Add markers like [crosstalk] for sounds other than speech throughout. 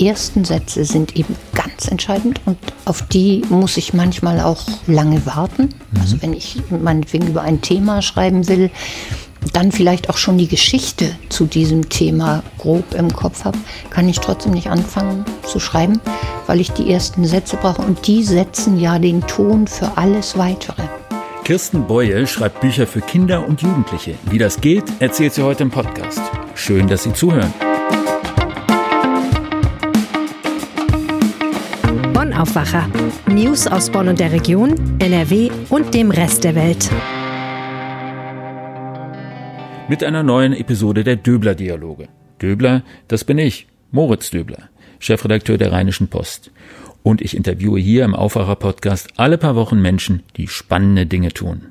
ersten Sätze sind eben ganz entscheidend und auf die muss ich manchmal auch lange warten. Mhm. Also wenn ich meinetwegen über ein Thema schreiben will, dann vielleicht auch schon die Geschichte zu diesem Thema grob im Kopf habe, kann ich trotzdem nicht anfangen zu schreiben, weil ich die ersten Sätze brauche und die setzen ja den Ton für alles Weitere. Kirsten Beue schreibt Bücher für Kinder und Jugendliche. Wie das geht, erzählt sie heute im Podcast. Schön, dass Sie zuhören. Aufwacher. News aus Bonn und der Region, NRW und dem Rest der Welt mit einer neuen Episode der Döbler-Dialoge. Döbler, das bin ich, Moritz Döbler, Chefredakteur der Rheinischen Post. Und ich interviewe hier im Aufwacher-Podcast alle paar Wochen Menschen, die spannende Dinge tun.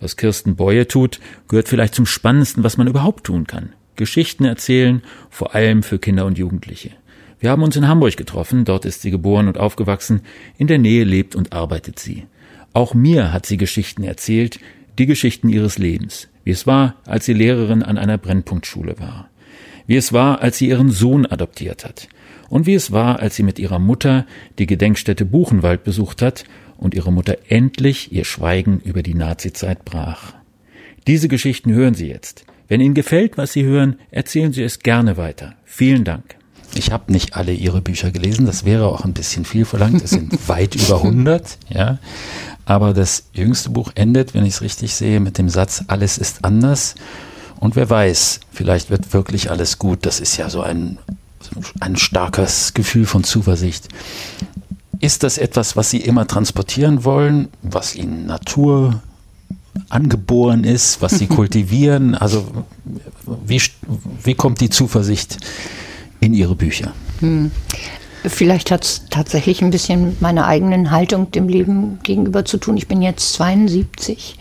Was Kirsten Beue tut, gehört vielleicht zum Spannendsten, was man überhaupt tun kann. Geschichten erzählen, vor allem für Kinder und Jugendliche. Wir haben uns in Hamburg getroffen, dort ist sie geboren und aufgewachsen, in der Nähe lebt und arbeitet sie. Auch mir hat sie Geschichten erzählt, die Geschichten ihres Lebens wie es war, als sie Lehrerin an einer Brennpunktschule war, wie es war, als sie ihren Sohn adoptiert hat, und wie es war, als sie mit ihrer Mutter die Gedenkstätte Buchenwald besucht hat und ihre Mutter endlich ihr Schweigen über die Nazizeit brach. Diese Geschichten hören Sie jetzt. Wenn Ihnen gefällt, was Sie hören, erzählen Sie es gerne weiter. Vielen Dank. Ich habe nicht alle Ihre Bücher gelesen, das wäre auch ein bisschen viel verlangt. Es sind [laughs] weit über 100, ja. Aber das jüngste Buch endet, wenn ich es richtig sehe, mit dem Satz, alles ist anders. Und wer weiß, vielleicht wird wirklich alles gut. Das ist ja so ein, ein starkes Gefühl von Zuversicht. Ist das etwas, was Sie immer transportieren wollen, was Ihnen Natur angeboren ist, was Sie [laughs] kultivieren? Also wie, wie kommt die Zuversicht in Ihre Bücher? Hm. Vielleicht hat es tatsächlich ein bisschen mit meiner eigenen Haltung dem Leben gegenüber zu tun. Ich bin jetzt 72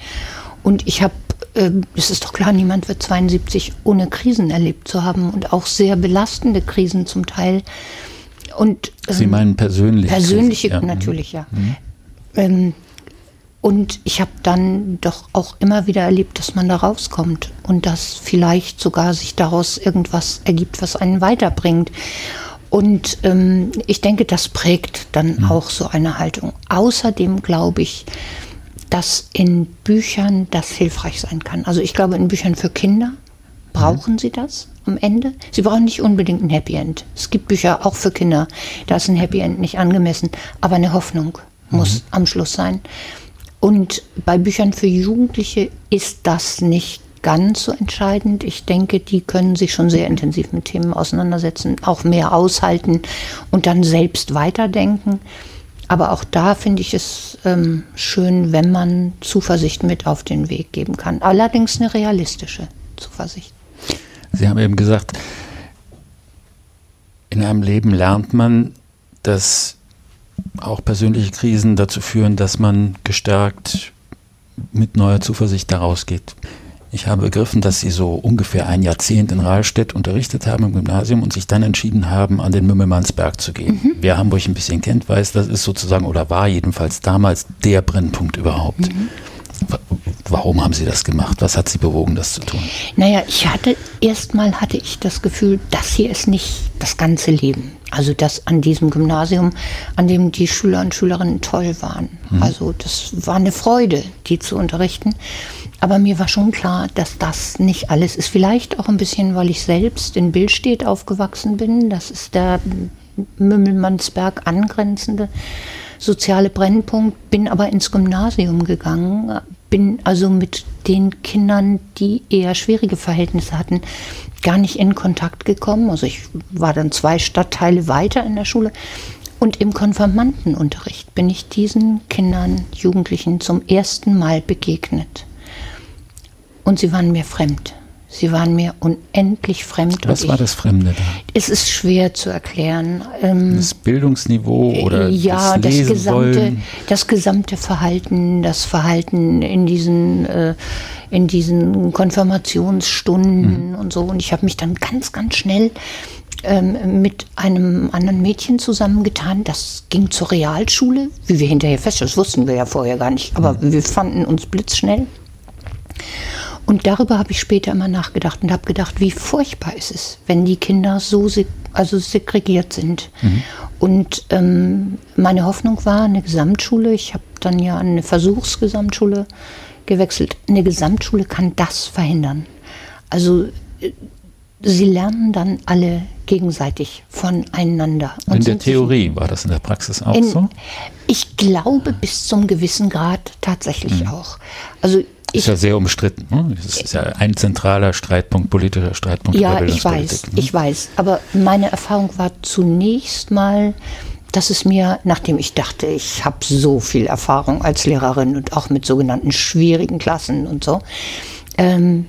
und ich habe, äh, es ist doch klar, niemand wird 72 ohne Krisen erlebt zu haben und auch sehr belastende Krisen zum Teil. Und, ähm, Sie meinen persönlich? Persönliche, ja. natürlich, ja. Mhm. Ähm, und ich habe dann doch auch immer wieder erlebt, dass man da rauskommt und dass vielleicht sogar sich daraus irgendwas ergibt, was einen weiterbringt. Und ähm, ich denke, das prägt dann mhm. auch so eine Haltung. Außerdem glaube ich, dass in Büchern das hilfreich sein kann. Also ich glaube, in Büchern für Kinder brauchen mhm. sie das am Ende. Sie brauchen nicht unbedingt ein Happy End. Es gibt Bücher auch für Kinder, da ist ein Happy End nicht angemessen, aber eine Hoffnung muss mhm. am Schluss sein. Und bei Büchern für Jugendliche ist das nicht ganz so entscheidend. Ich denke, die können sich schon sehr intensiv mit Themen auseinandersetzen, auch mehr aushalten und dann selbst weiterdenken. Aber auch da finde ich es ähm, schön, wenn man Zuversicht mit auf den Weg geben kann. Allerdings eine realistische Zuversicht. Sie haben eben gesagt, in einem Leben lernt man, dass auch persönliche Krisen dazu führen, dass man gestärkt mit neuer Zuversicht daraus geht. Ich habe begriffen, dass Sie so ungefähr ein Jahrzehnt in Rahlstedt unterrichtet haben im Gymnasium und sich dann entschieden haben, an den Mümmelmannsberg zu gehen. Mhm. Wer Hamburg ein bisschen kennt, weiß, das ist sozusagen oder war jedenfalls damals der Brennpunkt überhaupt. Mhm. Warum haben Sie das gemacht? Was hat Sie bewogen, das zu tun? Naja, ich hatte erstmal hatte ich das Gefühl, das hier ist nicht das ganze Leben. Also das an diesem Gymnasium, an dem die Schüler und Schülerinnen toll waren. Mhm. Also das war eine Freude, die zu unterrichten. Aber mir war schon klar, dass das nicht alles ist. Vielleicht auch ein bisschen, weil ich selbst in Billstedt aufgewachsen bin. Das ist der Mümmelmannsberg angrenzende soziale Brennpunkt. Bin aber ins Gymnasium gegangen. Bin also mit den Kindern, die eher schwierige Verhältnisse hatten, gar nicht in Kontakt gekommen. Also ich war dann zwei Stadtteile weiter in der Schule. Und im Konfirmandenunterricht bin ich diesen Kindern, Jugendlichen zum ersten Mal begegnet. Und sie waren mir fremd. Sie waren mir unendlich fremd. Was war das Fremde da? Es ist schwer zu erklären. Ähm, das Bildungsniveau oder ja, das, das gesamte, das gesamte Verhalten, das Verhalten in diesen, äh, in diesen Konfirmationsstunden mhm. und so. Und ich habe mich dann ganz, ganz schnell ähm, mit einem anderen Mädchen zusammengetan. Das ging zur Realschule, wie wir hinterher feststellen. Das wussten wir ja vorher gar nicht, aber mhm. wir fanden uns blitzschnell. Und darüber habe ich später immer nachgedacht und habe gedacht, wie furchtbar ist es, wenn die Kinder so seg also segregiert sind. Mhm. Und ähm, meine Hoffnung war eine Gesamtschule. Ich habe dann ja eine Versuchsgesamtschule gewechselt. Eine Gesamtschule kann das verhindern. Also äh, sie lernen dann alle gegenseitig voneinander. in der Theorie war das in der Praxis auch in, so? Ich glaube bis zum gewissen Grad tatsächlich mhm. auch. Also ist ja sehr umstritten. Ne? Das ist ja ein zentraler Streitpunkt, politischer Streitpunkt. Ja, ich weiß, ne? ich weiß. Aber meine Erfahrung war zunächst mal, dass es mir, nachdem ich dachte, ich habe so viel Erfahrung als Lehrerin und auch mit sogenannten schwierigen Klassen und so, ähm,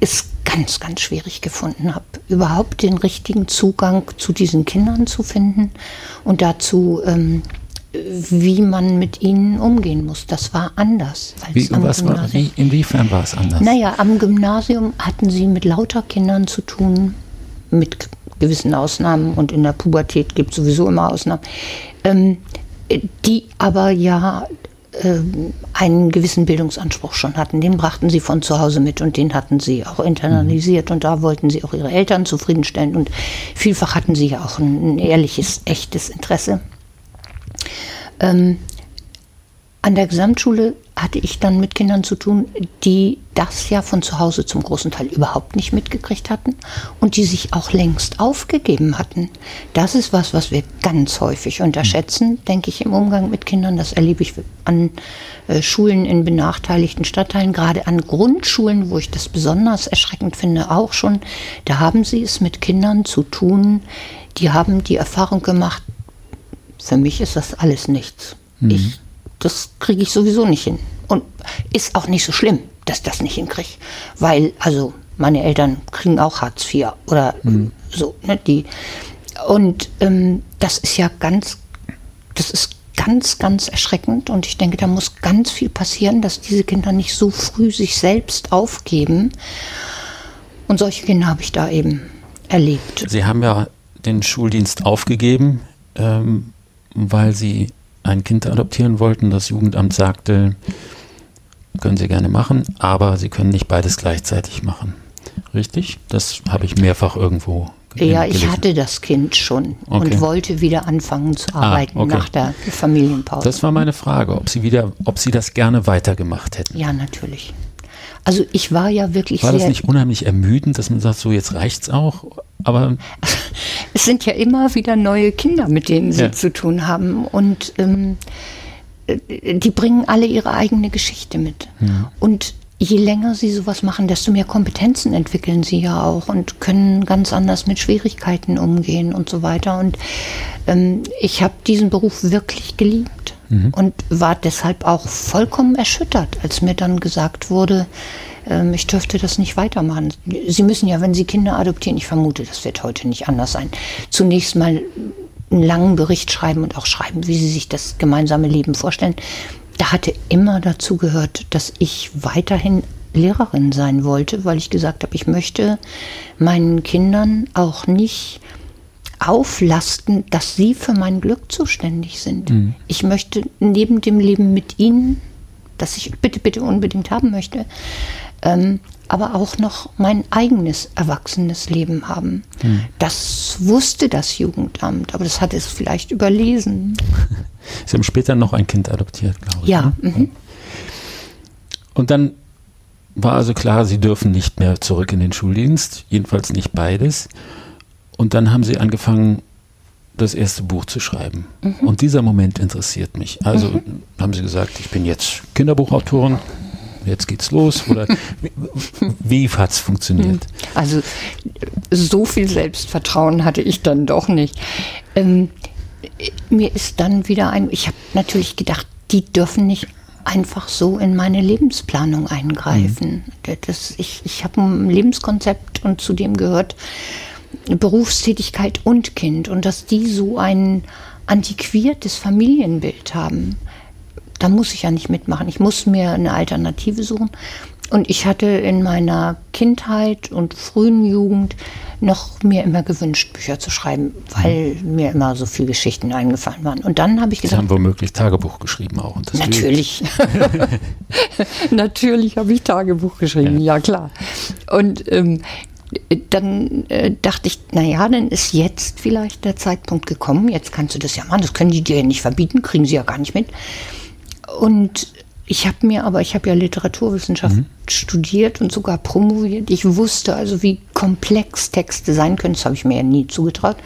es ganz, ganz schwierig gefunden habe, überhaupt den richtigen Zugang zu diesen Kindern zu finden und dazu, ähm, wie man mit ihnen umgehen muss. Das war anders als wie, am Gymnasium. War, wie, inwiefern war es anders? Naja, am Gymnasium hatten sie mit lauter Kindern zu tun, mit gewissen Ausnahmen und in der Pubertät gibt es sowieso immer Ausnahmen, ähm, die aber ja äh, einen gewissen Bildungsanspruch schon hatten. Den brachten sie von zu Hause mit und den hatten sie auch internalisiert mhm. und da wollten sie auch ihre Eltern zufriedenstellen und vielfach hatten sie ja auch ein, ein ehrliches, echtes Interesse. Ähm, an der Gesamtschule hatte ich dann mit Kindern zu tun, die das ja von zu Hause zum großen Teil überhaupt nicht mitgekriegt hatten und die sich auch längst aufgegeben hatten. Das ist was, was wir ganz häufig unterschätzen, denke ich, im Umgang mit Kindern. Das erlebe ich an äh, Schulen in benachteiligten Stadtteilen, gerade an Grundschulen, wo ich das besonders erschreckend finde, auch schon. Da haben sie es mit Kindern zu tun, die haben die Erfahrung gemacht, für mich ist das alles nichts. Mhm. Ich das kriege ich sowieso nicht hin. Und ist auch nicht so schlimm, dass ich das nicht hinkriege. Weil, also, meine Eltern kriegen auch Hartz IV oder mhm. so, ne, die. Und ähm, das ist ja ganz, das ist ganz, ganz erschreckend und ich denke, da muss ganz viel passieren, dass diese Kinder nicht so früh sich selbst aufgeben. Und solche Kinder habe ich da eben erlebt. Sie haben ja den Schuldienst aufgegeben, ähm, weil Sie ein Kind adoptieren wollten. Das Jugendamt sagte, können Sie gerne machen, aber Sie können nicht beides gleichzeitig machen. Richtig? Das habe ich mehrfach irgendwo ja, ich hatte das Kind schon okay. und wollte wieder anfangen zu ah, arbeiten ah, okay. nach der Familienpause. Das war meine Frage, ob Sie wieder, ob Sie das gerne weitergemacht hätten. Ja, natürlich. Also ich war ja wirklich. War das nicht unheimlich ermüdend, dass man sagt, so jetzt reicht's auch? Aber [laughs] es sind ja immer wieder neue Kinder, mit denen sie ja. zu tun haben. Und ähm, äh, die bringen alle ihre eigene Geschichte mit. Ja. Und je länger sie sowas machen, desto mehr Kompetenzen entwickeln sie ja auch und können ganz anders mit Schwierigkeiten umgehen und so weiter. Und ähm, ich habe diesen Beruf wirklich geliebt mhm. und war deshalb auch vollkommen erschüttert, als mir dann gesagt wurde, ähm, ich dürfte das nicht weitermachen. Sie müssen ja, wenn Sie Kinder adoptieren, ich vermute, das wird heute nicht anders sein, zunächst mal einen langen Bericht schreiben und auch schreiben, wie Sie sich das gemeinsame Leben vorstellen. Da hatte immer dazu gehört, dass ich weiterhin Lehrerin sein wollte, weil ich gesagt habe, ich möchte meinen Kindern auch nicht auflasten, dass sie für mein Glück zuständig sind. Mhm. Ich möchte neben dem Leben mit ihnen, das ich bitte, bitte unbedingt haben möchte, ähm, aber auch noch mein eigenes erwachsenes Leben haben. Hm. Das wusste das Jugendamt, aber das hat es vielleicht überlesen. [laughs] Sie haben später noch ein Kind adoptiert, glaube ich. Ja. Ne? Mhm. Und dann war also klar, Sie dürfen nicht mehr zurück in den Schuldienst, jedenfalls nicht beides. Und dann haben Sie angefangen, das erste Buch zu schreiben. Mhm. Und dieser Moment interessiert mich. Also mhm. haben Sie gesagt, ich bin jetzt Kinderbuchautorin, jetzt geht's los? Oder wie, wie hat es funktioniert? Also so viel Selbstvertrauen hatte ich dann doch nicht. Ähm, mir ist dann wieder ein, ich habe natürlich gedacht, die dürfen nicht einfach so in meine Lebensplanung eingreifen. Mhm. Das, ich ich habe ein Lebenskonzept und zu dem gehört Berufstätigkeit und Kind und dass die so ein antiquiertes Familienbild haben da muss ich ja nicht mitmachen. Ich muss mir eine Alternative suchen. Und ich hatte in meiner Kindheit und frühen Jugend noch mir immer gewünscht, Bücher zu schreiben, weil mhm. mir immer so viele Geschichten eingefallen waren. Und dann habe ich gedacht. Sie haben womöglich Tagebuch geschrieben auch. natürlich. [laughs] [laughs] natürlich habe ich Tagebuch geschrieben, ja, ja klar. Und ähm, dann äh, dachte ich, naja, dann ist jetzt vielleicht der Zeitpunkt gekommen, jetzt kannst du das ja machen, das können die dir nicht verbieten, kriegen sie ja gar nicht mit. Und ich habe mir aber, ich habe ja Literaturwissenschaft mhm. studiert und sogar promoviert. Ich wusste also, wie komplex Texte sein können. Das habe ich mir ja nie zugetraut.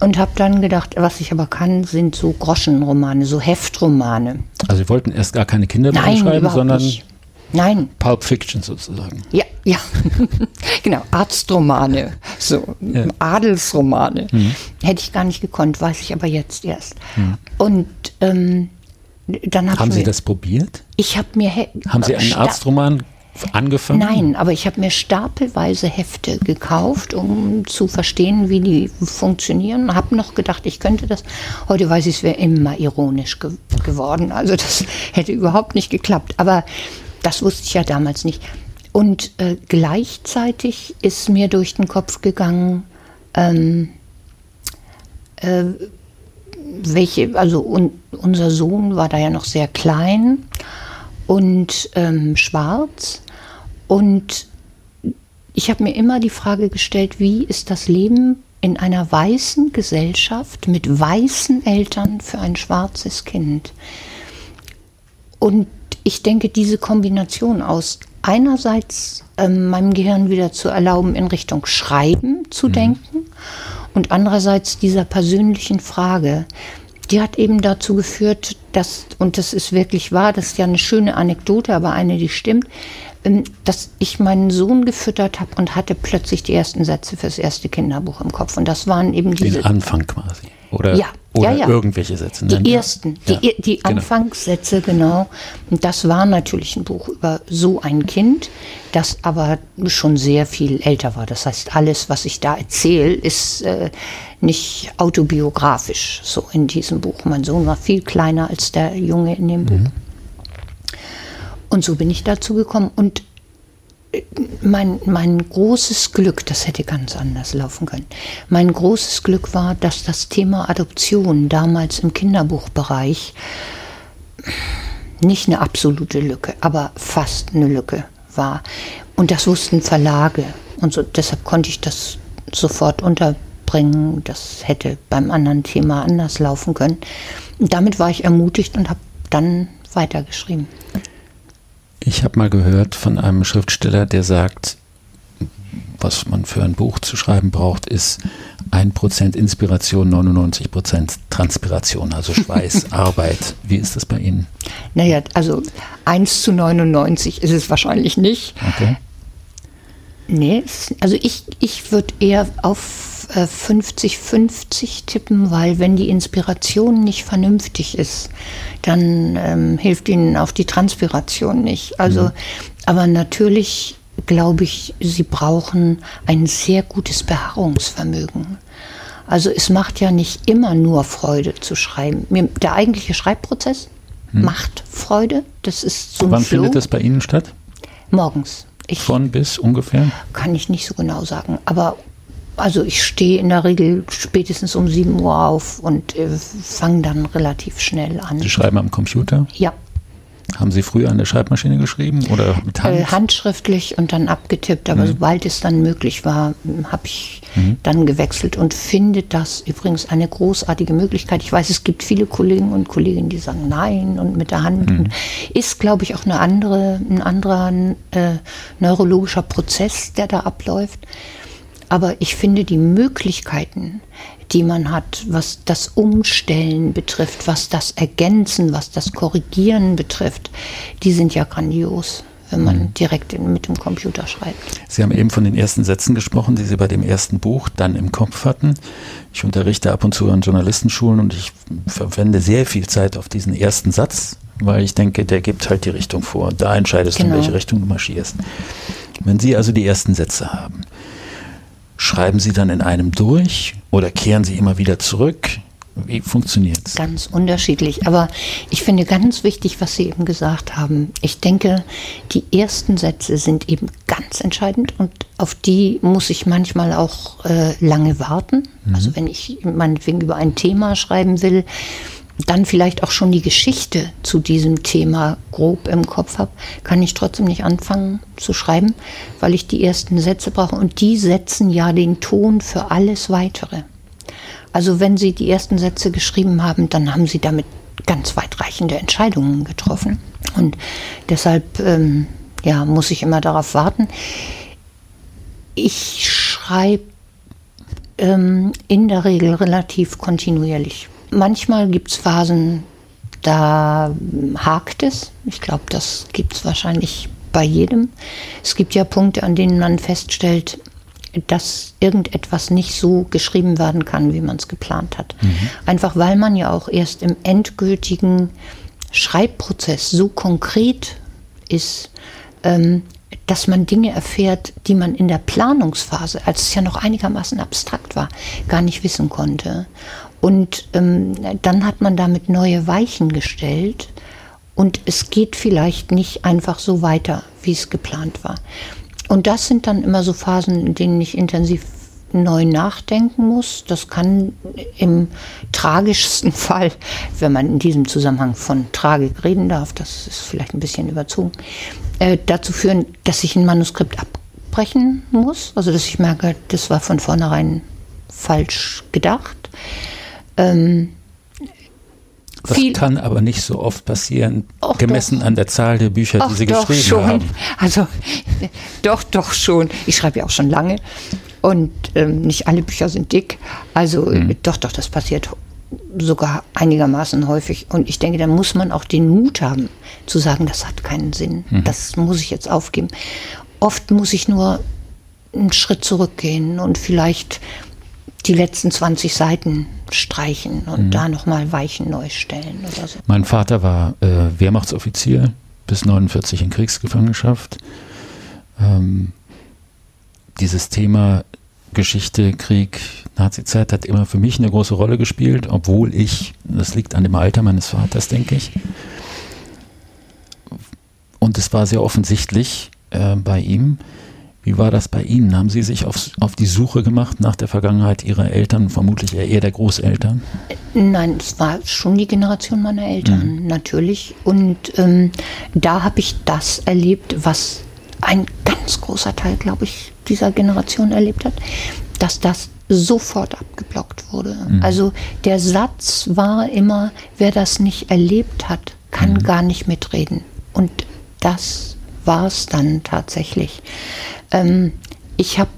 Und habe dann gedacht, was ich aber kann, sind so Groschenromane, so Heftromane. Also Sie wollten erst gar keine Kinderbücher schreiben, sondern nicht. Nein. Pulp Fiction sozusagen. Ja, ja. [laughs] genau, Arztromane, so ja. Adelsromane. Mhm. Hätte ich gar nicht gekonnt, weiß ich aber jetzt erst. Mhm. Und ähm, dann hab haben Sie das probiert? Ich habe mir haben Sie einen Arztroman angefangen? Nein, aber ich habe mir stapelweise Hefte gekauft, um zu verstehen, wie die funktionieren. Habe noch gedacht, ich könnte das. Heute weiß ich, es wäre immer ironisch ge geworden. Also das [laughs] hätte überhaupt nicht geklappt. Aber das wusste ich ja damals nicht. Und äh, gleichzeitig ist mir durch den Kopf gegangen, ähm, äh, welche, also un, unser Sohn war da ja noch sehr klein und ähm, schwarz. Und ich habe mir immer die Frage gestellt, wie ist das Leben in einer weißen Gesellschaft mit weißen Eltern für ein schwarzes Kind? Und ich denke, diese Kombination aus einerseits ähm, meinem Gehirn wieder zu erlauben, in Richtung Schreiben zu mhm. denken und andererseits dieser persönlichen Frage, die hat eben dazu geführt, dass, und das ist wirklich wahr, das ist ja eine schöne Anekdote, aber eine, die stimmt, ähm, dass ich meinen Sohn gefüttert habe und hatte plötzlich die ersten Sätze fürs erste Kinderbuch im Kopf. Und das waren eben diese. Den Anfang quasi. Oder, ja, oder ja, ja. irgendwelche Sätze. Die ersten, die, die genau. Anfangssätze, genau. Und das war natürlich ein Buch über so ein Kind, das aber schon sehr viel älter war. Das heißt, alles, was ich da erzähle, ist äh, nicht autobiografisch so in diesem Buch. Mein Sohn war viel kleiner als der Junge in dem Buch. Mhm. Und so bin ich dazu gekommen. Und mein, mein großes Glück, das hätte ganz anders laufen können, mein großes Glück war, dass das Thema Adoption damals im Kinderbuchbereich nicht eine absolute Lücke, aber fast eine Lücke war. Und das wussten Verlage. Und so, deshalb konnte ich das sofort unterbringen. Das hätte beim anderen Thema anders laufen können. Und damit war ich ermutigt und habe dann weitergeschrieben. Ich habe mal gehört von einem Schriftsteller, der sagt, was man für ein Buch zu schreiben braucht, ist 1% Inspiration, 99% Transpiration, also [laughs] Schweiß, Arbeit. Wie ist das bei Ihnen? Naja, also 1 zu 99 ist es wahrscheinlich nicht. Okay. Nee, also ich, ich würde eher auf 50-50 äh, tippen, weil wenn die Inspiration nicht vernünftig ist, dann ähm, hilft ihnen auch die Transpiration nicht. Also, mhm. aber natürlich glaube ich, sie brauchen ein sehr gutes Beharrungsvermögen. Also es macht ja nicht immer nur Freude zu schreiben. Der eigentliche Schreibprozess hm. macht Freude. Das ist so Wann findet das bei Ihnen statt? Morgens. Ich Von bis ungefähr? Kann ich nicht so genau sagen. Aber also ich stehe in der Regel spätestens um 7 Uhr auf und äh, fange dann relativ schnell an. Sie schreiben am Computer? Ja. Haben Sie früher an der Schreibmaschine geschrieben oder mit Hand? Äh, handschriftlich und dann abgetippt, aber mhm. sobald es dann möglich war, habe ich mhm. dann gewechselt und finde das übrigens eine großartige Möglichkeit. Ich weiß, es gibt viele Kollegen und Kolleginnen, die sagen Nein und mit der Hand mhm. ist, glaube ich, auch eine andere, ein anderer äh, neurologischer Prozess, der da abläuft. Aber ich finde die Möglichkeiten, die man hat, was das Umstellen betrifft, was das Ergänzen, was das Korrigieren betrifft, die sind ja grandios wenn man mhm. direkt mit dem Computer schreibt. Sie haben eben von den ersten Sätzen gesprochen, die Sie bei dem ersten Buch dann im Kopf hatten. Ich unterrichte ab und zu an Journalistenschulen und ich verwende sehr viel Zeit auf diesen ersten Satz, weil ich denke, der gibt halt die Richtung vor. Da entscheidest genau. du, in welche Richtung du marschierst. Wenn Sie also die ersten Sätze haben, Schreiben Sie dann in einem durch oder kehren Sie immer wieder zurück? Wie funktioniert es? Ganz unterschiedlich. Aber ich finde ganz wichtig, was Sie eben gesagt haben. Ich denke, die ersten Sätze sind eben ganz entscheidend und auf die muss ich manchmal auch äh, lange warten. Mhm. Also wenn ich meinetwegen über ein Thema schreiben will, dann vielleicht auch schon die Geschichte zu diesem Thema grob im Kopf habe, kann ich trotzdem nicht anfangen zu schreiben, weil ich die ersten Sätze brauche. Und die setzen ja den Ton für alles Weitere. Also wenn Sie die ersten Sätze geschrieben haben, dann haben Sie damit ganz weitreichende Entscheidungen getroffen. Und deshalb ähm, ja, muss ich immer darauf warten. Ich schreibe ähm, in der Regel relativ kontinuierlich. Manchmal gibt es Phasen, da hakt es. Ich glaube, das gibt es wahrscheinlich bei jedem. Es gibt ja Punkte, an denen man feststellt, dass irgendetwas nicht so geschrieben werden kann, wie man es geplant hat. Mhm. Einfach weil man ja auch erst im endgültigen Schreibprozess so konkret ist, ähm, dass man Dinge erfährt, die man in der Planungsphase, als es ja noch einigermaßen abstrakt war, gar nicht wissen konnte. Und ähm, dann hat man damit neue Weichen gestellt und es geht vielleicht nicht einfach so weiter, wie es geplant war. Und das sind dann immer so Phasen, in denen ich intensiv neu nachdenken muss. Das kann im tragischsten [laughs] Fall, wenn man in diesem Zusammenhang von Tragik reden darf, das ist vielleicht ein bisschen überzogen, äh, dazu führen, dass ich ein Manuskript abbrechen muss. Also dass ich merke, das war von vornherein falsch gedacht. Ähm, das kann aber nicht so oft passieren, gemessen doch. an der Zahl der Bücher, die Sie geschrieben schon. haben. Also [laughs] doch, doch schon. Ich schreibe ja auch schon lange und ähm, nicht alle Bücher sind dick. Also mhm. doch, doch, das passiert sogar einigermaßen häufig. Und ich denke, da muss man auch den Mut haben, zu sagen, das hat keinen Sinn. Mhm. Das muss ich jetzt aufgeben. Oft muss ich nur einen Schritt zurückgehen und vielleicht die letzten 20 Seiten streichen und mhm. da nochmal Weichen neu stellen oder so. Mein Vater war äh, Wehrmachtsoffizier bis 49 in Kriegsgefangenschaft. Ähm, dieses Thema Geschichte, Krieg, Nazizeit hat immer für mich eine große Rolle gespielt, obwohl ich, das liegt an dem Alter meines Vaters, denke ich. Und es war sehr offensichtlich äh, bei ihm, wie war das bei Ihnen? Haben Sie sich auf, auf die Suche gemacht nach der Vergangenheit Ihrer Eltern, vermutlich eher der Großeltern? Nein, es war schon die Generation meiner Eltern, mhm. natürlich. Und ähm, da habe ich das erlebt, was ein ganz großer Teil, glaube ich, dieser Generation erlebt hat, dass das sofort abgeblockt wurde. Mhm. Also der Satz war immer, wer das nicht erlebt hat, kann mhm. gar nicht mitreden. Und das war es dann tatsächlich. Ähm, ich habe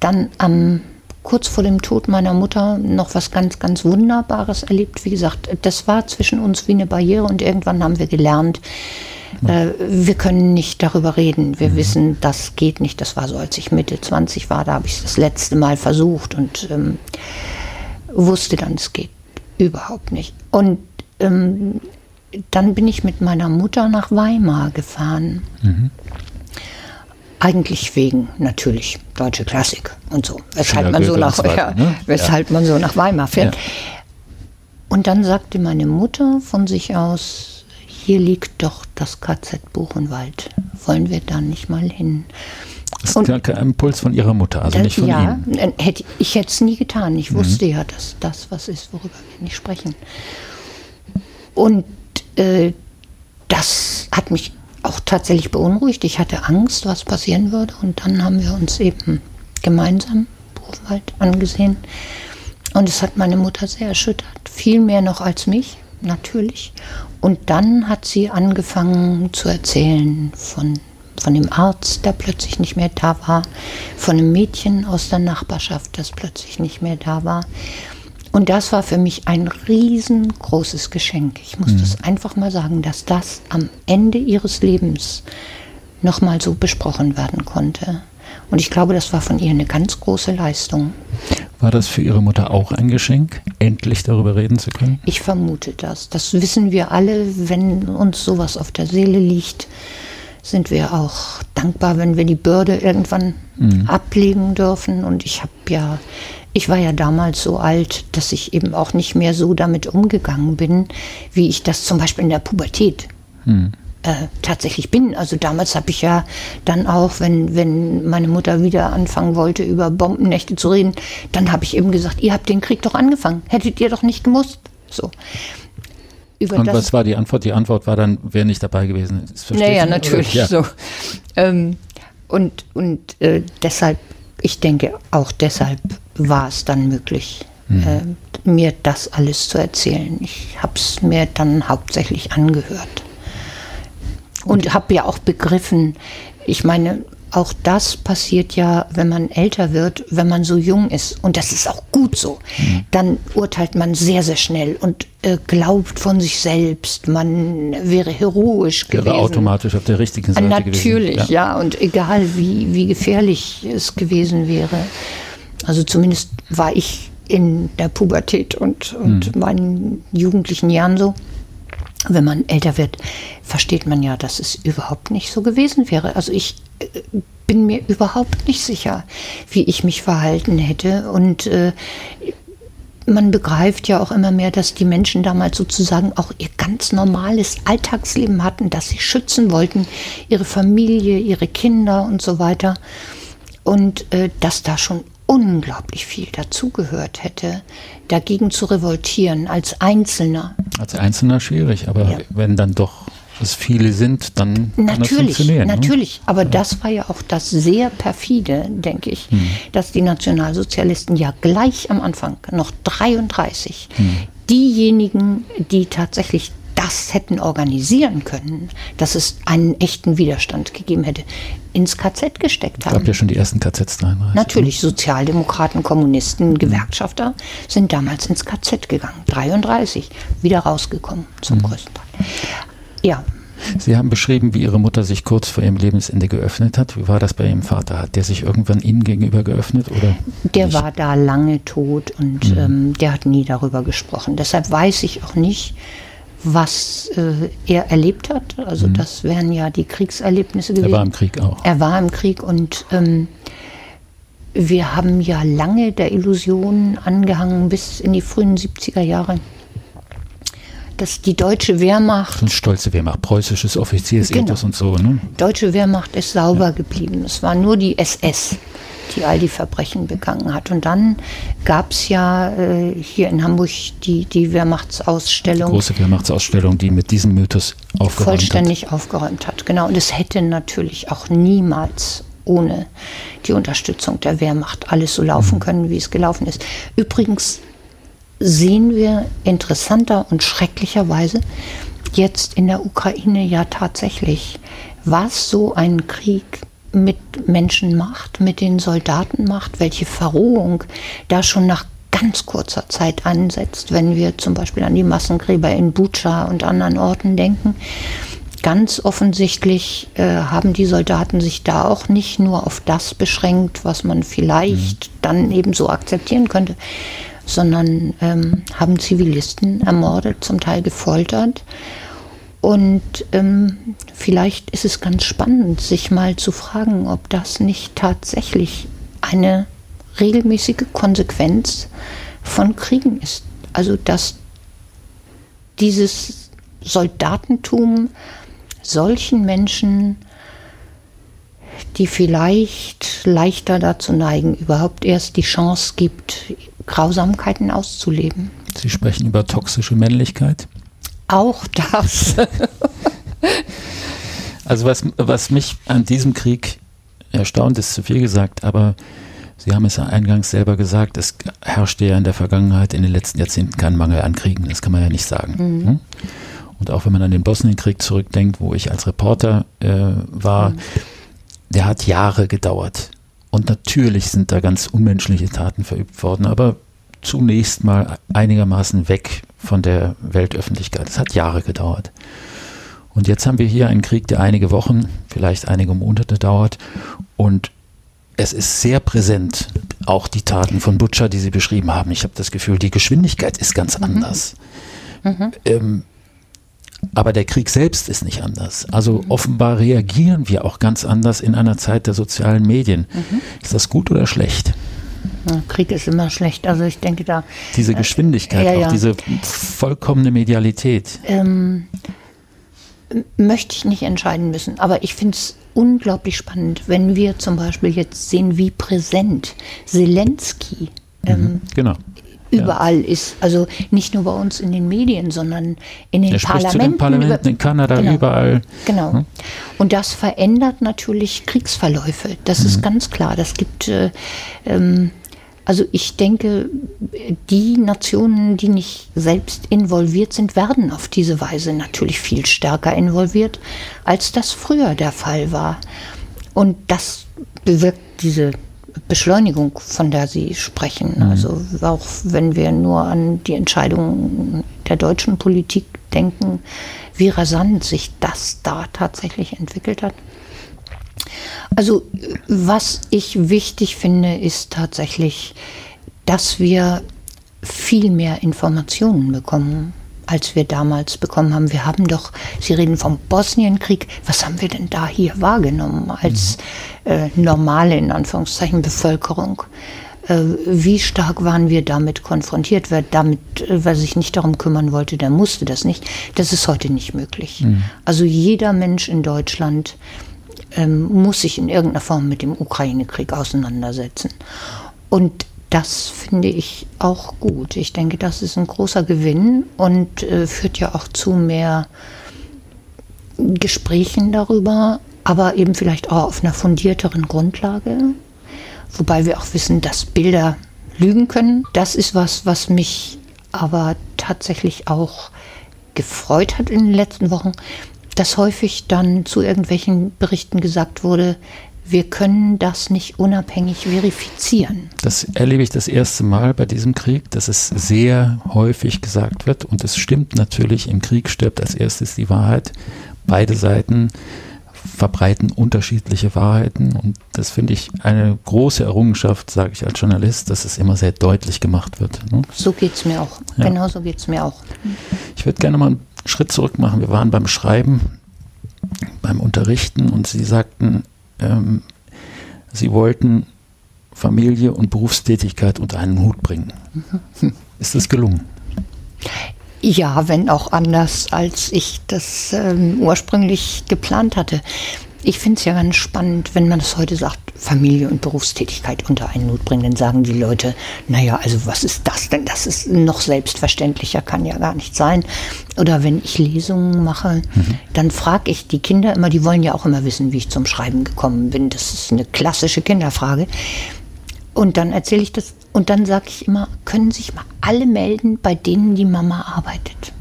dann am kurz vor dem Tod meiner Mutter noch was ganz, ganz Wunderbares erlebt. Wie gesagt, das war zwischen uns wie eine Barriere und irgendwann haben wir gelernt, äh, wir können nicht darüber reden. Wir mhm. wissen, das geht nicht. Das war so, als ich Mitte 20 war, da habe ich es das letzte Mal versucht und ähm, wusste dann, es geht überhaupt nicht. Und ähm, dann bin ich mit meiner Mutter nach Weimar gefahren. Mhm. Eigentlich wegen natürlich deutsche Klassik und so. Weshalb, man so, nach, [laughs] ja, ne? weshalb ja. man so nach Weimar fährt. Ja. Und dann sagte meine Mutter von sich aus, hier liegt doch das KZ Buchenwald. Wollen wir da nicht mal hin? Das ist ein Impuls von Ihrer Mutter, also nicht von ja, Ihnen. Ja, hätte, ich hätte es nie getan. Ich mhm. wusste ja, dass das was ist, worüber wir nicht sprechen. Und äh, das hat mich auch tatsächlich beunruhigt. Ich hatte Angst, was passieren würde. Und dann haben wir uns eben gemeinsam Buchenwald angesehen. Und es hat meine Mutter sehr erschüttert. Viel mehr noch als mich, natürlich. Und dann hat sie angefangen zu erzählen von, von dem Arzt, der plötzlich nicht mehr da war, von einem Mädchen aus der Nachbarschaft, das plötzlich nicht mehr da war. Und das war für mich ein riesengroßes Geschenk. Ich muss mhm. das einfach mal sagen, dass das am Ende ihres Lebens nochmal so besprochen werden konnte. Und ich glaube, das war von ihr eine ganz große Leistung. War das für Ihre Mutter auch ein Geschenk, endlich darüber reden zu können? Ich vermute das. Das wissen wir alle, wenn uns sowas auf der Seele liegt, sind wir auch dankbar, wenn wir die Bürde irgendwann mhm. ablegen dürfen. Und ich habe ja, ich war ja damals so alt, dass ich eben auch nicht mehr so damit umgegangen bin, wie ich das zum Beispiel in der Pubertät mhm. äh, tatsächlich bin. Also damals habe ich ja dann auch, wenn, wenn meine Mutter wieder anfangen wollte, über Bombennächte zu reden, dann habe ich eben gesagt, ihr habt den Krieg doch angefangen, hättet ihr doch nicht gemusst. So über Und das. was war die Antwort? Die Antwort war dann, wer nicht dabei gewesen ist. Naja, Sie, natürlich ja. so. Ähm, und und äh, deshalb, ich denke, auch deshalb war es dann möglich, mhm. äh, mir das alles zu erzählen. Ich habe es mir dann hauptsächlich angehört. Und habe ja auch begriffen, ich meine, auch das passiert ja, wenn man älter wird, wenn man so jung ist. Und das ist auch gut so. Mhm. Dann urteilt man sehr, sehr schnell und äh, glaubt von sich selbst, man wäre heroisch wäre gewesen. Wäre automatisch auf der richtigen Seite Natürlich, gewesen. Natürlich, ja. ja. Und egal, wie, wie gefährlich es gewesen wäre. Also zumindest war ich in der Pubertät und, und mhm. meinen jugendlichen Jahren so wenn man älter wird, versteht man ja, dass es überhaupt nicht so gewesen wäre. Also ich äh, bin mir überhaupt nicht sicher, wie ich mich verhalten hätte. Und äh, man begreift ja auch immer mehr, dass die Menschen damals sozusagen auch ihr ganz normales Alltagsleben hatten, dass sie schützen wollten, ihre Familie, ihre Kinder und so weiter. Und äh, dass da schon unglaublich viel dazugehört hätte, dagegen zu revoltieren als Einzelner. Als Einzelner schwierig, aber ja. wenn dann doch es viele sind, dann natürlich, kann das funktionieren. Ne? Natürlich, ne? aber ja. das war ja auch das sehr perfide, denke ich, hm. dass die Nationalsozialisten ja gleich am Anfang, noch 33, hm. diejenigen, die tatsächlich das hätten organisieren können, dass es einen echten Widerstand gegeben hätte, ins KZ gesteckt haben. Es gab ja schon die ersten KZs 33. Natürlich, Sozialdemokraten, Kommunisten, mhm. Gewerkschafter sind damals ins KZ gegangen, 33, wieder rausgekommen zum mhm. größten Teil. Ja. Sie haben beschrieben, wie Ihre Mutter sich kurz vor ihrem Lebensende geöffnet hat. Wie war das bei Ihrem Vater? Hat der sich irgendwann Ihnen gegenüber geöffnet? Oder der nicht? war da lange tot und mhm. ähm, der hat nie darüber gesprochen. Deshalb weiß ich auch nicht, was äh, er erlebt hat. Also mhm. das wären ja die Kriegserlebnisse gewesen. Er war im Krieg auch. Er war im Krieg und ähm, wir haben ja lange der Illusion angehangen bis in die frühen 70er Jahre, dass die deutsche Wehrmacht. Und stolze Wehrmacht, preußisches Offiziersethos genau. und so. Ne? Deutsche Wehrmacht ist sauber ja. geblieben. Es war nur die SS die all die Verbrechen begangen hat. Und dann gab es ja äh, hier in Hamburg die, die Wehrmachtsausstellung. Die große Wehrmachtsausstellung, die mit diesem Mythos aufgeräumt vollständig hat. aufgeräumt hat. Genau. Und es hätte natürlich auch niemals ohne die Unterstützung der Wehrmacht alles so laufen mhm. können, wie es gelaufen ist. Übrigens sehen wir interessanter und schrecklicherweise jetzt in der Ukraine ja tatsächlich, was so ein Krieg mit Menschen macht, mit den Soldaten macht, welche Verrohung da schon nach ganz kurzer Zeit ansetzt, wenn wir zum Beispiel an die Massengräber in Bucha und anderen Orten denken. Ganz offensichtlich äh, haben die Soldaten sich da auch nicht nur auf das beschränkt, was man vielleicht mhm. dann eben so akzeptieren könnte, sondern ähm, haben Zivilisten ermordet, zum Teil gefoltert und ähm, vielleicht ist es ganz spannend, sich mal zu fragen, ob das nicht tatsächlich eine regelmäßige Konsequenz von Kriegen ist. Also dass dieses Soldatentum solchen Menschen, die vielleicht leichter dazu neigen, überhaupt erst die Chance gibt, Grausamkeiten auszuleben. Sie sprechen über toxische Männlichkeit. Auch das. also was, was mich an diesem Krieg erstaunt, ist zu viel gesagt, aber Sie haben es ja eingangs selber gesagt, es herrschte ja in der Vergangenheit, in den letzten Jahrzehnten kein Mangel an Kriegen. Das kann man ja nicht sagen. Mhm. Hm? Und auch wenn man an den Bosnienkrieg zurückdenkt, wo ich als Reporter äh, war, mhm. der hat Jahre gedauert. Und natürlich sind da ganz unmenschliche Taten verübt worden, aber zunächst mal einigermaßen weg von der Weltöffentlichkeit. Es hat Jahre gedauert. Und jetzt haben wir hier einen Krieg, der einige Wochen, vielleicht einige Monate dauert. Und es ist sehr präsent, auch die Taten von Butcher, die Sie beschrieben haben. Ich habe das Gefühl, die Geschwindigkeit ist ganz mhm. anders. Mhm. Ähm, Aber der Krieg selbst ist nicht anders. Also offenbar reagieren wir auch ganz anders in einer Zeit der sozialen Medien. Mhm. Ist das gut oder schlecht? Krieg ist immer schlecht. Also ich denke da. Diese Geschwindigkeit, äh, ja, ja. auch diese vollkommene Medialität. Ähm, möchte ich nicht entscheiden müssen. Aber ich finde es unglaublich spannend, wenn wir zum Beispiel jetzt sehen, wie präsent Zelensky ähm, mhm, genau. Überall ja. ist. Also nicht nur bei uns in den Medien, sondern in den Parlamenten. Zu den Parlamenten in Kanada, genau, überall. Genau. Hm? Und das verändert natürlich Kriegsverläufe. Das mhm. ist ganz klar. Das gibt äh, ähm, also ich denke, die Nationen, die nicht selbst involviert sind, werden auf diese Weise natürlich viel stärker involviert, als das früher der Fall war. Und das bewirkt diese Beschleunigung, von der Sie sprechen. Mhm. Also auch wenn wir nur an die Entscheidungen der deutschen Politik denken, wie rasant sich das da tatsächlich entwickelt hat. Also was ich wichtig finde, ist tatsächlich, dass wir viel mehr Informationen bekommen, als wir damals bekommen haben. Wir haben doch, Sie reden vom Bosnienkrieg, was haben wir denn da hier wahrgenommen als äh, normale, in Anführungszeichen, Bevölkerung? Äh, wie stark waren wir damit konfrontiert? Wer, damit, äh, wer sich nicht darum kümmern wollte, der musste das nicht. Das ist heute nicht möglich. Mhm. Also jeder Mensch in Deutschland ähm, muss sich in irgendeiner Form mit dem Ukraine-Krieg auseinandersetzen. Und das finde ich auch gut. Ich denke, das ist ein großer Gewinn und äh, führt ja auch zu mehr Gesprächen darüber, aber eben vielleicht auch auf einer fundierteren Grundlage. Wobei wir auch wissen, dass Bilder lügen können. Das ist was, was mich aber tatsächlich auch gefreut hat in den letzten Wochen, dass häufig dann zu irgendwelchen Berichten gesagt wurde, wir können das nicht unabhängig verifizieren. Das erlebe ich das erste Mal bei diesem Krieg, dass es sehr häufig gesagt wird. Und es stimmt natürlich, im Krieg stirbt als erstes die Wahrheit. Beide Seiten verbreiten unterschiedliche Wahrheiten. Und das finde ich eine große Errungenschaft, sage ich als Journalist, dass es immer sehr deutlich gemacht wird. Ne? So geht es mir auch. Ja. Genau so geht es mir auch. Ich würde gerne mal Schritt zurück machen. Wir waren beim Schreiben, beim Unterrichten und Sie sagten, ähm, Sie wollten Familie und Berufstätigkeit unter einen Hut bringen. Mhm. Ist das gelungen? Ja, wenn auch anders, als ich das ähm, ursprünglich geplant hatte ich finde es ja ganz spannend, wenn man das heute sagt, Familie und Berufstätigkeit unter einen Hut bringen, dann sagen die Leute, naja, also was ist das denn? Das ist noch selbstverständlicher, kann ja gar nicht sein. Oder wenn ich Lesungen mache, mhm. dann frage ich die Kinder immer, die wollen ja auch immer wissen, wie ich zum Schreiben gekommen bin. Das ist eine klassische Kinderfrage. Und dann erzähle ich das und dann sage ich immer, können sich mal alle melden, bei denen die Mama arbeitet.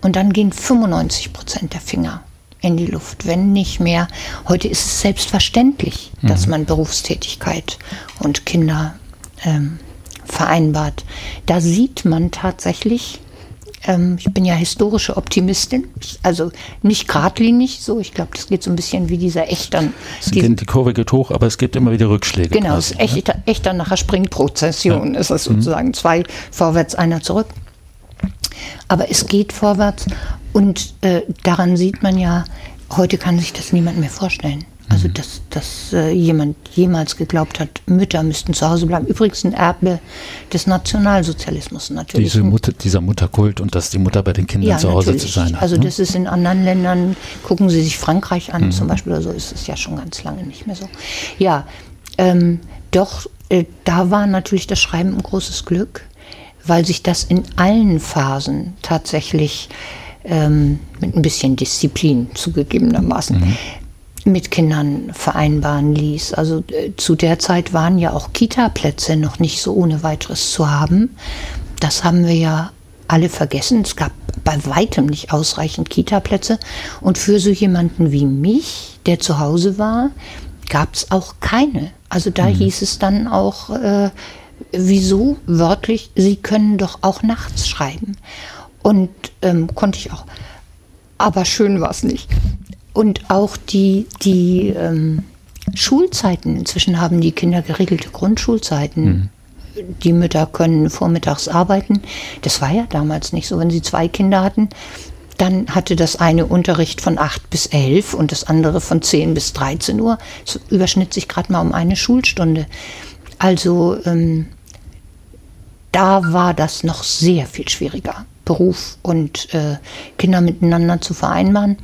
Und dann gehen 95 Prozent der Finger in die Luft, wenn nicht mehr. Heute ist es selbstverständlich, mhm. dass man Berufstätigkeit und Kinder ähm, vereinbart. Da sieht man tatsächlich, ähm, ich bin ja historische Optimistin, also nicht geradlinig so, ich glaube, das geht so ein bisschen wie dieser Echtern. Die, die Kurve geht hoch, aber es gibt immer wieder Rückschläge. Genau, quasi, es ist Echter, ne? Echter nachher Springprozession, ja. ist es sozusagen mhm. zwei vorwärts, einer zurück. Aber es geht vorwärts und äh, daran sieht man ja, heute kann sich das niemand mehr vorstellen. Also, mhm. dass, dass äh, jemand jemals geglaubt hat, Mütter müssten zu Hause bleiben. Übrigens ein Erbe des Nationalsozialismus natürlich. Diese Mutter, dieser Mutterkult und dass die Mutter bei den Kindern ja, zu Hause natürlich. zu sein hat. Also, ne? das ist in anderen Ländern, gucken Sie sich Frankreich an mhm. zum Beispiel oder so, ist es ja schon ganz lange nicht mehr so. Ja, ähm, doch, äh, da war natürlich das Schreiben ein großes Glück, weil sich das in allen Phasen tatsächlich ähm, mit ein bisschen Disziplin zugegebenermaßen mhm. mit Kindern vereinbaren ließ. Also äh, zu der Zeit waren ja auch Kita-Plätze noch nicht so ohne weiteres zu haben. Das haben wir ja alle vergessen. Es gab bei weitem nicht ausreichend Kita-Plätze. Und für so jemanden wie mich, der zu Hause war, gab es auch keine. Also da mhm. hieß es dann auch, äh, wieso wörtlich, Sie können doch auch nachts schreiben. Und ähm, konnte ich auch. Aber schön war es nicht. Und auch die, die ähm, Schulzeiten, inzwischen haben die Kinder geregelte Grundschulzeiten. Mhm. Die Mütter können vormittags arbeiten. Das war ja damals nicht so. Wenn sie zwei Kinder hatten, Dann hatte das eine Unterricht von 8 bis 11 und das andere von 10 bis 13 Uhr. Es überschnitt sich gerade mal um eine Schulstunde. Also ähm, da war das noch sehr viel schwieriger, Beruf und äh, Kinder miteinander zu vereinbaren.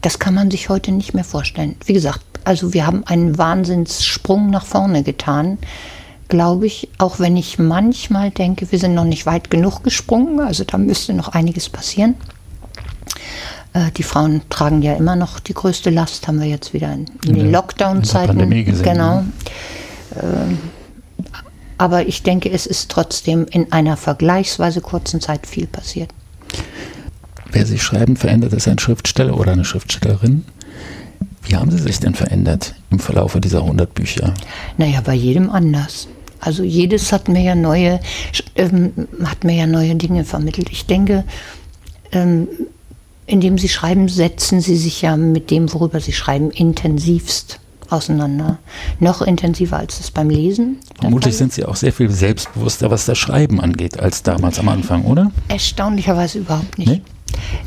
Das kann man sich heute nicht mehr vorstellen. Wie gesagt, also wir haben einen Wahnsinnssprung nach vorne getan, glaube ich, auch wenn ich manchmal denke, wir sind noch nicht weit genug gesprungen, also da müsste noch einiges passieren. Äh, die Frauen tragen ja immer noch die größte Last, haben wir jetzt wieder in, in den Lockdown-Zeiten. Genau. Äh, aber ich denke, es ist trotzdem in einer vergleichsweise kurzen Zeit viel passiert. Wer Sie schreiben, verändert es ein Schriftsteller oder eine Schriftstellerin? Wie haben Sie sich denn verändert im Verlauf dieser 100 Bücher? Naja, bei jedem anders. Also jedes hat mir ja neue, ähm, hat mir ja neue Dinge vermittelt. Ich denke, ähm, indem Sie schreiben, setzen Sie sich ja mit dem, worüber Sie schreiben, intensivst auseinander. Noch intensiver als es beim Lesen. Vermutlich sind Sie auch sehr viel selbstbewusster, was das Schreiben angeht, als damals am Anfang, oder? Erstaunlicherweise überhaupt nicht. Nee?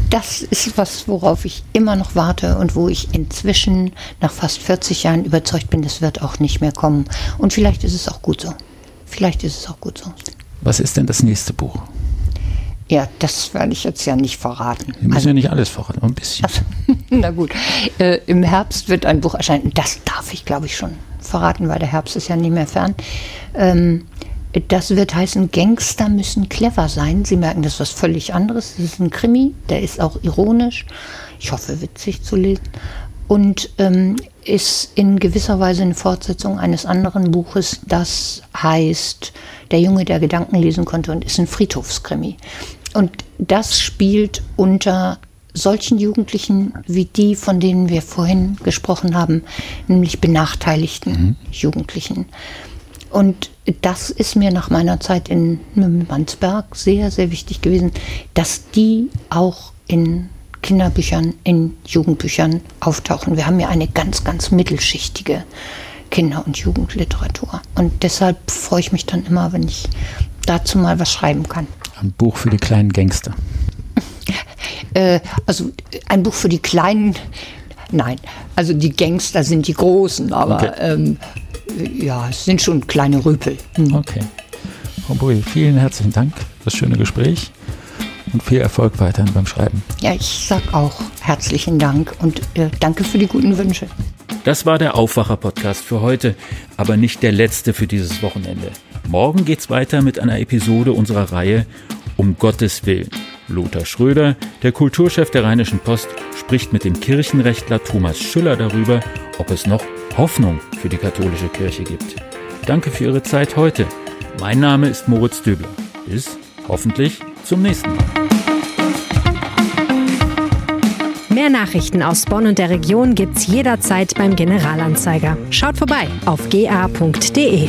Das ist was, worauf ich immer noch warte und wo ich inzwischen nach fast 40 Jahren überzeugt bin, das wird auch nicht mehr kommen. Und vielleicht ist es auch gut so. Vielleicht ist es auch gut so. Was ist denn das nächste Buch? Ja, das werde ich jetzt ja nicht verraten. Wir müssen also, ja nicht alles verraten, ein bisschen. Also, [laughs] na gut. Äh, Im Herbst wird ein Buch erscheinen. Das darf ich, glaube ich, schon verraten, weil der Herbst ist ja nicht mehr fern. Ähm, das wird heißen, Gangster müssen clever sein. Sie merken, das ist was völlig anderes. Das ist ein Krimi, der ist auch ironisch. Ich hoffe, witzig zu lesen. Und ähm, ist in gewisser Weise eine Fortsetzung eines anderen Buches, das heißt Der Junge, der Gedanken lesen konnte und ist ein Friedhofskrimi. Und das spielt unter solchen Jugendlichen wie die, von denen wir vorhin gesprochen haben, nämlich benachteiligten mhm. Jugendlichen. Und das ist mir nach meiner Zeit in Mümmelmannsberg sehr, sehr wichtig gewesen, dass die auch in Kinderbüchern, in Jugendbüchern auftauchen. Wir haben ja eine ganz, ganz mittelschichtige Kinder- und Jugendliteratur. Und deshalb freue ich mich dann immer, wenn ich dazu mal was schreiben kann. Ein Buch für die kleinen Gangster. [laughs] äh, also ein Buch für die kleinen, nein, also die Gangster sind die großen, aber okay. ähm, ja, es sind schon kleine Rüpel. Hm. Okay. Frau Bui, vielen herzlichen Dank für das schöne Gespräch und viel Erfolg weiterhin beim Schreiben. Ja, ich sag auch herzlichen Dank und äh, danke für die guten Wünsche. Das war der Aufwacher-Podcast für heute, aber nicht der letzte für dieses Wochenende. Morgen geht's weiter mit einer Episode unserer Reihe Um Gottes Willen. Lothar Schröder, der Kulturchef der Rheinischen Post, spricht mit dem Kirchenrechtler Thomas Schüller darüber, ob es noch Hoffnung für die katholische Kirche gibt. Danke für Ihre Zeit heute. Mein Name ist Moritz Döbler. Bis hoffentlich zum nächsten Mal. Mehr Nachrichten aus Bonn und der Region gibt's jederzeit beim Generalanzeiger. Schaut vorbei auf ga.de.